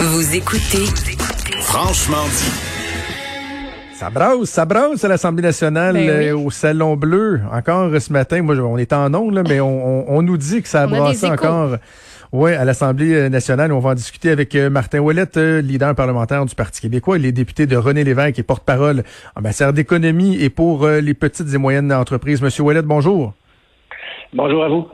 Vous écoutez Franchement dit. Ça brasse, ça brasse à l'Assemblée nationale Ben oui. euh, au Salon Bleu. Encore euh, ce matin, moi, je- on est en ondes, là, mais on, on- on nous dit que ça a On a brassé des échos. encore. Oui, à l'Assemblée euh, nationale. On va en discuter avec euh, Martin Ouellette, euh, leader parlementaire du Parti québécois. Il est député de René Lévesque et porte-parole en matière d'économie et pour les petites et moyennes entreprises. Monsieur Ouellette, bonjour. Bonjour à vous.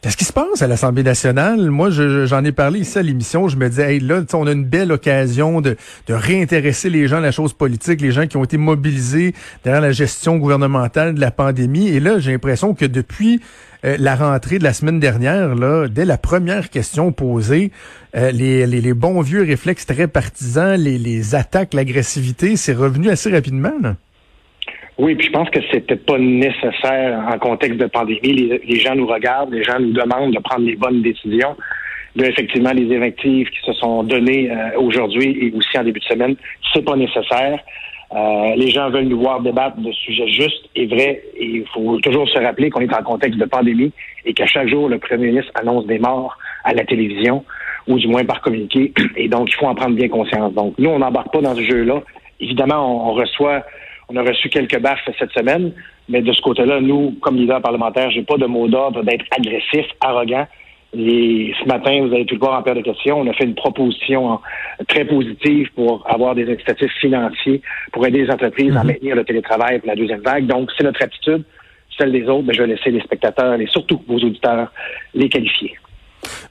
Qu'est-ce qui se passe à l'Assemblée nationale? Moi, je- je- j'en ai parlé ici à l'émission. Je me disais, hey, là, on a une belle occasion de, réintéresser les gens à la chose politique, les gens qui ont été mobilisés derrière la gestion gouvernementale de la pandémie. Et là, j'ai l'impression que depuis euh, la rentrée de la semaine dernière, là, dès la première question posée, euh, les, les, les bons vieux réflexes très partisans, les, les attaques, l'agressivité, c'est revenu assez rapidement. là. Oui, puis je pense que c'était pas nécessaire en contexte de pandémie. Les, gens nous regardent, les gens nous demandent de prendre les bonnes décisions. Là, effectivement, les effectifs qui se sont donnés euh, aujourd'hui et aussi en début de semaine, c'est pas nécessaire. Euh, les gens veulent nous voir débattre de sujets justes et vrais. Et il faut toujours se rappeler qu'on est en contexte de pandémie et qu'à chaque jour, le premier ministre annonce des morts à la télévision ou du moins par communiqué. Et donc, il faut en prendre bien conscience. Donc, nous, on n'embarque pas dans ce jeu-là. Évidemment, on reçoit, on a reçu quelques baffes cette semaine, mais de ce côté-là, nous, comme leader parlementaire, j'ai pas de mot d'ordre d'être agressif, arrogant. Et ce matin, vous avez pu le voir en paire de questions, on a fait une proposition très positive pour avoir des incitatifs financiers pour aider les entreprises à maintenir le télétravail pour la deuxième vague. Donc, c'est notre attitude. Celle des autres, ben, je vais laisser les spectateurs et surtout vos auditeurs les qualifier.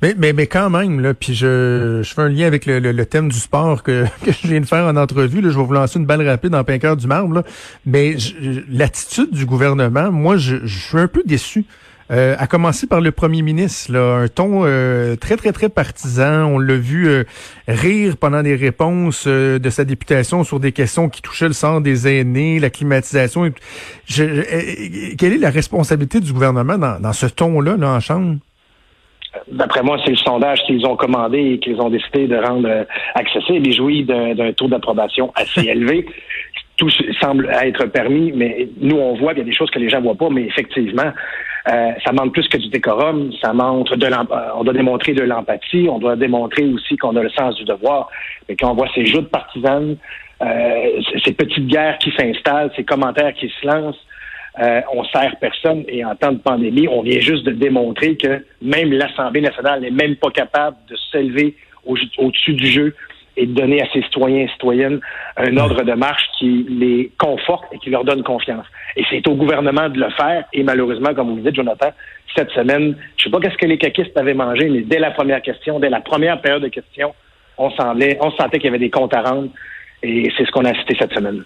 Mais, mais, mais quand même, là, puis je, je fais un lien avec le, le- le thème du sport que, que je viens de faire en entrevue. Là, je vais vous lancer une balle rapide en plein cœur du marbre. Là. Mais je- je- l'attitude du gouvernement, moi, je, je suis un peu déçu. Euh, à commencer par le premier ministre, là, un ton euh, très, très, très partisan. On l'a vu euh, rire pendant les réponses euh, de sa députation sur des questions qui touchaient le sort des aînés, la climatisation. tout. Je- euh, quelle est la responsabilité du gouvernement dans, dans ce ton-là, là, en chambre? D'après moi, c'est le sondage qu'ils ont commandé et qu'ils ont décidé de rendre euh, accessible. Ils jouissent d'un taux d'approbation assez élevé. Tout semble être permis, mais nous, on voit qu'il y a des choses que les gens voient pas, mais effectivement, euh, ça manque plus que du décorum, ça montre de on doit démontrer de l'empathie, on doit démontrer aussi qu'on a le sens du devoir. Mais quand on voit ces joutes partisanes, euh, ces petites guerres qui s'installent, ces commentaires qui se lancent, euh, on sert personne et en temps de pandémie, on vient juste de démontrer que même l'Assemblée nationale n'est même pas capable de s'élever au- au-dessus du jeu et de donner à ses citoyens et citoyennes un ordre de marche qui les conforte et qui leur donne confiance. Et c'est au gouvernement de le faire. Et malheureusement, comme vous le dites, Jonathan, cette semaine, je sais pas qu'est-ce que les caquistes avaient mangé, mais dès la première question, dès la première période de questions, on semblait, on sentait qu'il y avait des comptes à rendre. Et c'est ce qu'on a cité cette semaine.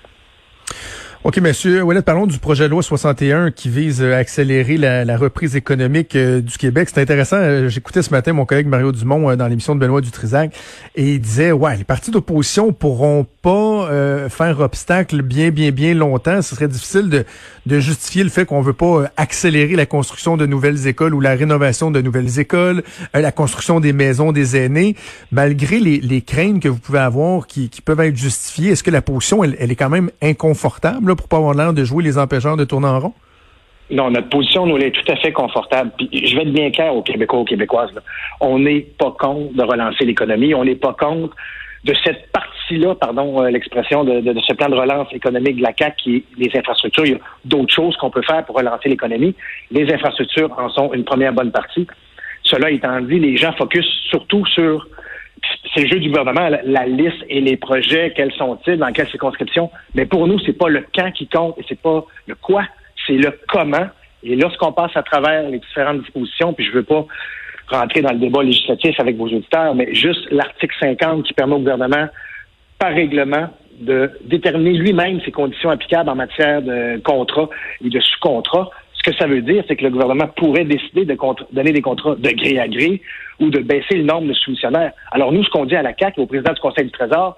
OK, monsieur Ouellet, parlons du projet de loi 61 qui vise euh, à accélérer la, reprise économique euh, du Québec. C'est intéressant. euh, J'écoutais ce matin mon collègue Mario Dumont dans l'émission de Benoît Dutrisac et il disait, ouais, les partis d'opposition pourront pas euh, faire obstacle bien, bien, bien longtemps. Ce serait difficile de, de justifier le fait qu'on veut pas euh, accélérer la construction de nouvelles écoles ou la rénovation de nouvelles écoles, euh, la construction des maisons des aînés, malgré les, les craintes que vous pouvez avoir qui, qui peuvent être justifiées. Est-ce que la position, elle, elle est quand même inconfortable là, pour pas avoir l'air de jouer les empêcheurs de tourner en rond? Non, notre position, nous, elle est tout à fait confortable. Puis, je vais être bien clair aux Québécois, aux Québécoises. là. On n'est pas contre de relancer l'économie. On n'est pas contre de cette partie-là, pardon, euh, l'expression de, de- de ce plan de relance économique de la CAQ qui est les infrastructures. Il y a d'autres choses qu'on peut faire pour relancer l'économie. Les infrastructures en sont une première bonne partie. Cela étant dit, les gens focus surtout sur c'est le jeu du gouvernement, la, liste et les projets, quels sont-ils, dans quelle circonscription. Mais pour nous, c'est pas le quand qui compte et c'est pas le quoi, c'est le comment. Et lorsqu'on passe à travers les différentes dispositions, puis je veux pas rentrer dans le débat législatif avec vos auditeurs, mais juste l'article 50 qui permet au gouvernement, par règlement, de déterminer lui-même ses conditions applicables en matière de contrat et de sous-contrat. Ce que ça veut dire, c'est que le gouvernement pourrait décider de donner des contrats de gré à gré ou de baisser le nombre de soumissionnaires. Alors nous, ce qu'on dit à la CAC et au président du Conseil du Trésor,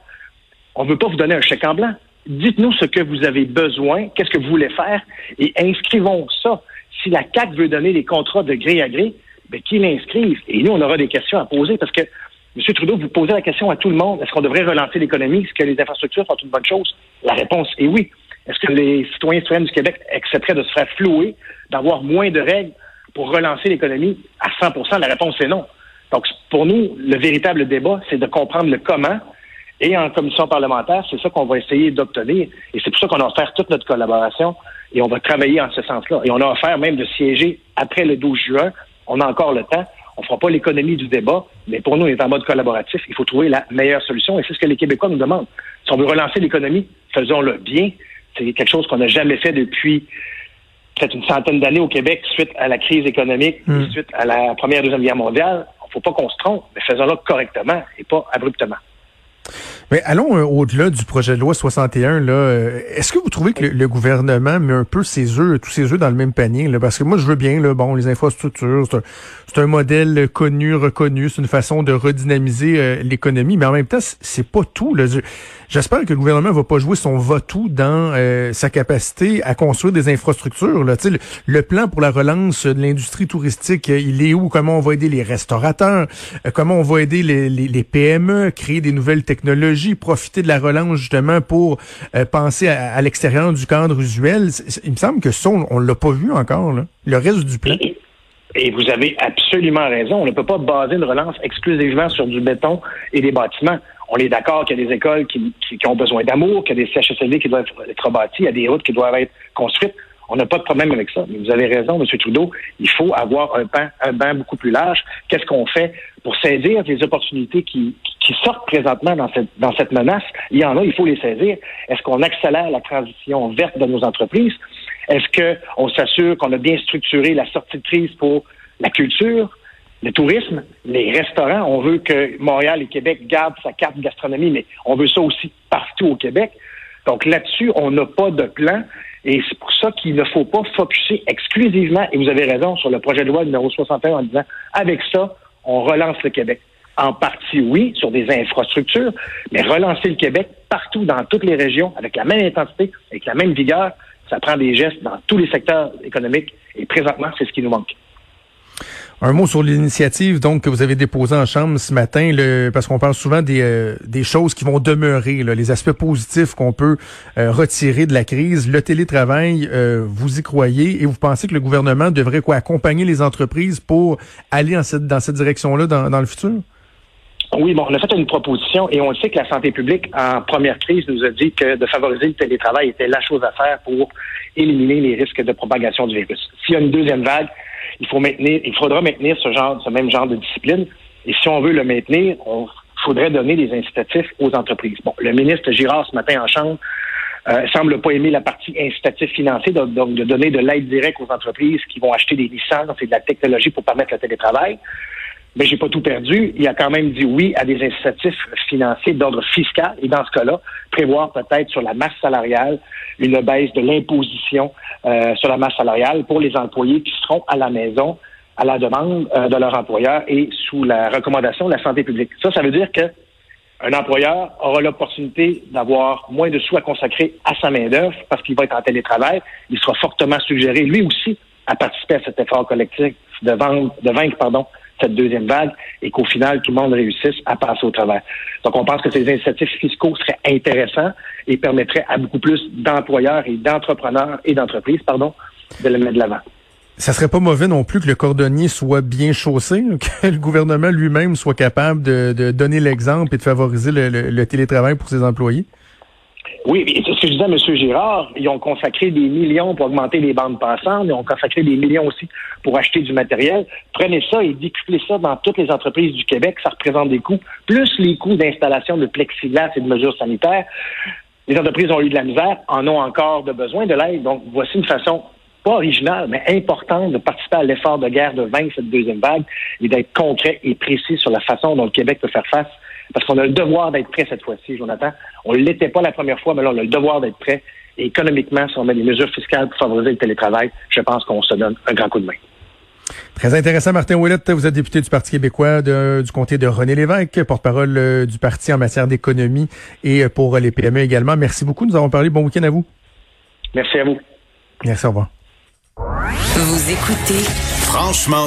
on ne veut pas vous donner un chèque en blanc. Dites-nous ce que vous avez besoin, qu'est-ce que vous voulez faire, et inscrivons ça. Si la CAC veut donner des contrats de gré à gré, ben, qu'il l'inscrive. Et nous, on aura des questions à poser parce que, M. Trudeau, vous posez la question à tout le monde. Est-ce qu'on devrait relancer l'économie? Est-ce que les infrastructures sont une bonne chose? La réponse est oui. Est-ce que les citoyens et citoyennes du Québec accepteraient de se faire flouer, d'avoir moins de règles pour relancer l'économie à 100% La réponse est non. Donc, pour nous, le véritable débat, c'est de comprendre le comment. Et en commission parlementaire, c'est ça qu'on va essayer d'obtenir. Et c'est pour ça qu'on a offert toute notre collaboration et on va travailler en ce sens-là. Et on a offert même de siéger après le 12 juin. On a encore le temps. On ne fera pas l'économie du débat, mais pour nous, on est en mode collaboratif. Il faut trouver la meilleure solution et c'est ce que les Québécois nous demandent. Si on veut relancer l'économie, faisons-le bien. C'est quelque chose qu'on n'a jamais fait depuis peut-être une centaine d'années au Québec suite à la crise économique, hmm. suite à la Première et Deuxième Guerre mondiale. Il ne faut pas qu'on se trompe, mais faisons-le correctement et pas abruptement. Mais allons euh, au-delà du projet de loi 61. Là, euh, est-ce que vous trouvez que le, gouvernement met un peu ses œufs, tous ses œufs dans le même panier là? Parce que moi, je veux bien, là, bon, les infrastructures, c'est un, modèle connu, reconnu, c'est une façon de redynamiser euh, l'économie, mais en même temps, c'est pas tout. J'espère que le gouvernement va pas jouer son va-tout dans sa capacité à construire des infrastructures. Là. Le, le plan pour la relance de l'industrie touristique, il est où? Comment on va aider les restaurateurs? comment on va aider les, les, les PME, créer des nouvelles technologies, profiter de la relance justement pour euh, penser à, l'extérieur du cadre usuel. Il me semble que ça, on, ne l'a pas vu encore, le reste du plan. Et, vous avez absolument raison. On ne peut pas baser une relance exclusivement sur du béton et des bâtiments. On est d'accord qu'il y a des écoles qui, qui ont besoin d'amour, qu'il y a des CHSLD qui doivent être rebâtis, il y a des routes qui doivent être construites. On n'a pas de problème avec ça. Mais vous avez raison, M. Trudeau, il faut avoir un banc, un banc beaucoup plus large. Qu'est-ce qu'on fait pour saisir les opportunités qui, qui sortent présentement dans cette, dans cette menace? Il y en a, il faut les saisir. Est-ce qu'on accélère la transition verte de nos entreprises? Est-ce qu'on s'assure qu'on a bien structuré la sortie de crise pour la culture, le tourisme, les restaurants? On veut que Montréal et Québec gardent sa carte gastronomie, mais on veut ça aussi partout au Québec. Donc là-dessus, on n'a pas de plan. Et c'est pour ça qu'il ne faut pas focuser exclusivement, et vous avez raison, sur le projet de loi numéro 61 en disant, avec ça, on relance le Québec. En partie, oui, sur des infrastructures, mais relancer le Québec partout, dans toutes les régions, avec la même intensité, avec la même vigueur, ça prend des gestes dans tous les secteurs économiques. Et présentement, c'est ce qui nous manque. Un mot sur l'initiative donc que vous avez déposée en chambre ce matin, le, parce qu'on parle souvent des, euh, des choses qui vont demeurer, les aspects positifs qu'on peut euh, retirer de la crise. Le télétravail, euh, vous y croyez et vous pensez que le gouvernement devrait quoi accompagner les entreprises pour aller dans cette, dans cette direction-là dans, dans le futur? Oui, bon, on a fait une proposition et on sait que la santé publique, en première crise, nous a dit que de favoriser le télétravail était la chose à faire pour éliminer les risques de propagation du virus. S'il y a une deuxième vague, il faut maintenir, il faudra maintenir ce genre, ce même genre de discipline. Et si on veut le maintenir, on faudrait donner des incitatifs aux entreprises. Bon, le ministre Girard ce matin en chambre euh, semble pas aimer la partie incitatif financier, donc, de donner de l'aide directe aux entreprises qui vont acheter des licences et de la technologie pour permettre le télétravail mais j'ai pas tout perdu. Il a quand même dit oui à des incitatifs financiers d'ordre fiscal et dans ce cas-là, prévoir peut-être sur la masse salariale une baisse de l'imposition euh, sur la masse salariale pour les employés qui seront à la maison à la demande euh, de leur employeur et sous la recommandation de la santé publique. Ça, ça veut dire que un employeur aura l'opportunité d'avoir moins de sous à consacrer à sa main-d'œuvre parce qu'il va être en télétravail. Il sera fortement suggéré, lui aussi, à participer à cet effort collectif de, vendre, de vaincre pardon, cette deuxième vague et qu'au final, tout le monde réussisse à passer au travers. Donc, on pense que ces incitatifs fiscaux seraient intéressants et permettraient à beaucoup plus d'employeurs et d'entrepreneurs et d'entreprises, de le mettre de l'avant. Ça serait pas mauvais non plus que le cordonnier soit bien chaussé, que le gouvernement lui-même soit capable de, donner l'exemple et de favoriser le télétravail pour ses employés? Oui, c'est ce que je disais M. Girard. Ils ont consacré des millions pour augmenter les bandes passantes. Ils ont consacré des millions aussi pour acheter du matériel. Prenez ça et décuplez ça dans toutes les entreprises du Québec. Ça représente des coûts, plus les coûts d'installation de plexiglas et de mesures sanitaires. Les entreprises ont eu de la misère, en ont encore de besoin de l'aide. Donc, voici une façon pas originale, mais importante de participer à l'effort de guerre de vaincre cette deuxième vague et d'être concret et précis sur la façon dont le Québec peut faire face parce qu'on a le devoir d'être prêt cette fois-ci, Jonathan. On ne l'était pas la première fois, mais là, on a le devoir d'être prêt. Et économiquement, si on met des mesures fiscales pour favoriser le télétravail, je pense qu'on se donne un grand coup de main. Très intéressant, Martin Ouellette. Vous êtes député du Parti québécois du comté de René Lévesque, porte-parole euh, du parti en matière d'économie et euh, pour les PME également. Merci beaucoup. Nous avons parlé. Bon week-end à vous. Merci à vous. Merci, au revoir. Vous écoutez Franchement